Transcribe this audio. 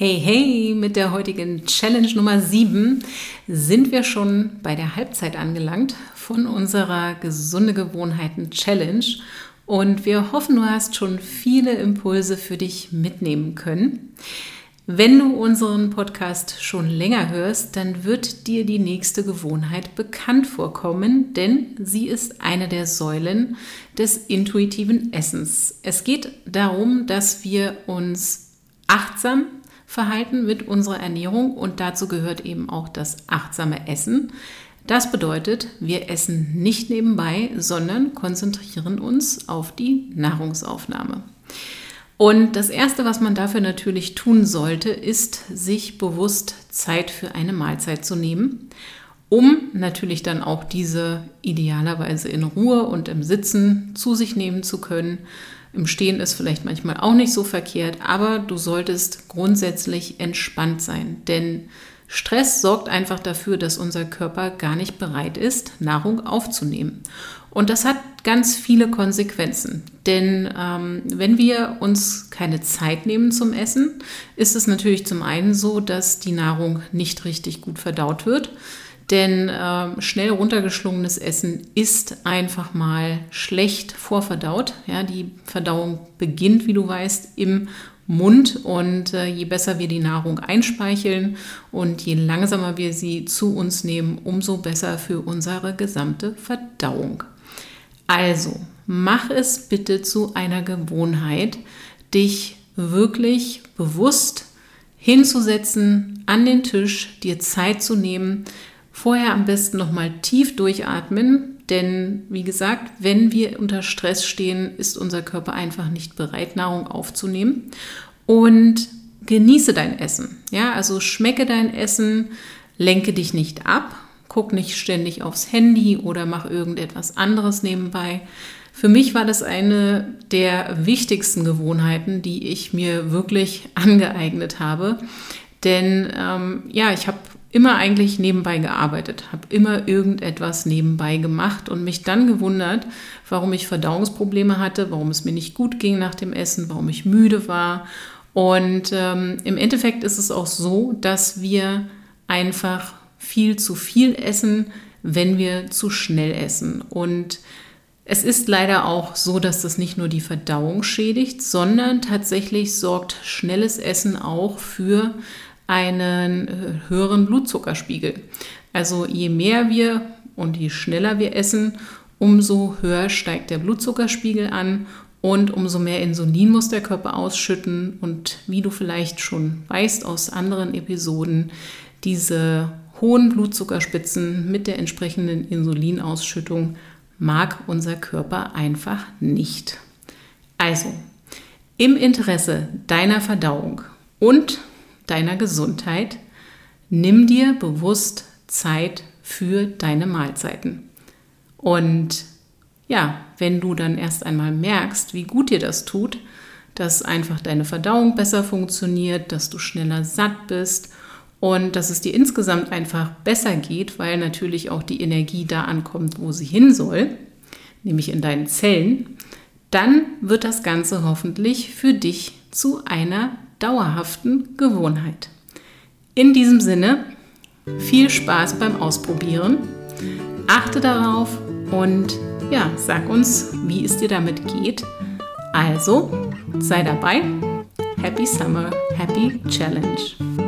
Hey, hey, mit der heutigen Challenge Nummer 7 sind wir schon bei der Halbzeit angelangt von unserer gesunde Gewohnheiten Challenge und wir hoffen, du hast schon viele Impulse für dich mitnehmen können. Wenn du unseren Podcast schon länger hörst, dann wird dir die nächste Gewohnheit bekannt vorkommen, denn sie ist eine der Säulen des intuitiven Essens. Es geht darum, dass wir uns achtsam verhalten mit unserer Ernährung und dazu gehört eben auch das achtsame Essen. Das bedeutet, wir essen nicht nebenbei, sondern konzentrieren uns auf die Nahrungsaufnahme. Und das Erste, was man dafür natürlich tun sollte, ist, sich bewusst Zeit für eine Mahlzeit zu nehmen, um natürlich dann auch diese idealerweise in Ruhe und im Sitzen zu sich nehmen zu können im Stehen ist vielleicht manchmal auch nicht so verkehrt, aber du solltest grundsätzlich entspannt sein, denn Stress sorgt einfach dafür, dass unser Körper gar nicht bereit ist, Nahrung aufzunehmen. Und das hat ganz viele Konsequenzen. Denn ähm, wenn wir uns keine Zeit nehmen zum Essen, ist es natürlich zum einen so, dass die Nahrung nicht richtig gut verdaut wird. Denn äh, schnell runtergeschlungenes Essen ist einfach mal schlecht vorverdaut. Ja, die Verdauung beginnt, wie du weißt, im Mund und äh, je besser wir die Nahrung einspeicheln und je langsamer wir sie zu uns nehmen, umso besser für unsere gesamte Verdauung. Also, mach es bitte zu einer Gewohnheit, dich wirklich bewusst hinzusetzen, an den Tisch, dir Zeit zu nehmen, Vorher am besten nochmal tief durchatmen, denn wie gesagt, wenn wir unter Stress stehen, ist unser Körper einfach nicht bereit, Nahrung aufzunehmen. Und genieße dein Essen. Ja, also schmecke dein Essen, lenke dich nicht ab, guck nicht ständig aufs Handy oder mach irgendetwas anderes nebenbei. Für mich war das eine der wichtigsten Gewohnheiten, die ich mir wirklich angeeignet habe. Denn ähm, ja, ich habe immer eigentlich nebenbei gearbeitet, habe immer irgendetwas nebenbei gemacht und mich dann gewundert, warum ich Verdauungsprobleme hatte, warum es mir nicht gut ging nach dem Essen, warum ich müde war. Und ähm, im Endeffekt ist es auch so, dass wir einfach viel zu viel essen, wenn wir zu schnell essen. Und es ist leider auch so, dass das nicht nur die Verdauung schädigt, sondern tatsächlich sorgt schnelles Essen auch für einen äh, höheren Blutzuckerspiegel. Also je mehr wir und je schneller wir essen, umso höher steigt der Blutzuckerspiegel an und umso mehr Insulin muss der Körper ausschütten. Und wie du vielleicht schon weißt aus anderen Episoden, diese hohen Blutzuckerspitzen mit der entsprechenden Insulinausschüttung mag unser Körper einfach nicht. Also, im Interesse deiner Verdauung und deiner Gesundheit, nimm dir bewusst Zeit für deine Mahlzeiten. Und ja, wenn du dann erst einmal merkst, wie gut dir das tut, dass einfach deine Verdauung besser funktioniert, dass du schneller satt bist und dass es dir insgesamt einfach besser geht, weil natürlich auch die Energie da ankommt, wo sie hin soll, nämlich in deinen Zellen, dann wird das Ganze hoffentlich für dich zu einer dauerhaften Gewohnheit. In diesem Sinne, viel Spaß beim Ausprobieren. Achte darauf und ja, sag uns, wie es dir damit geht. Also, sei dabei. Happy Summer, Happy Challenge.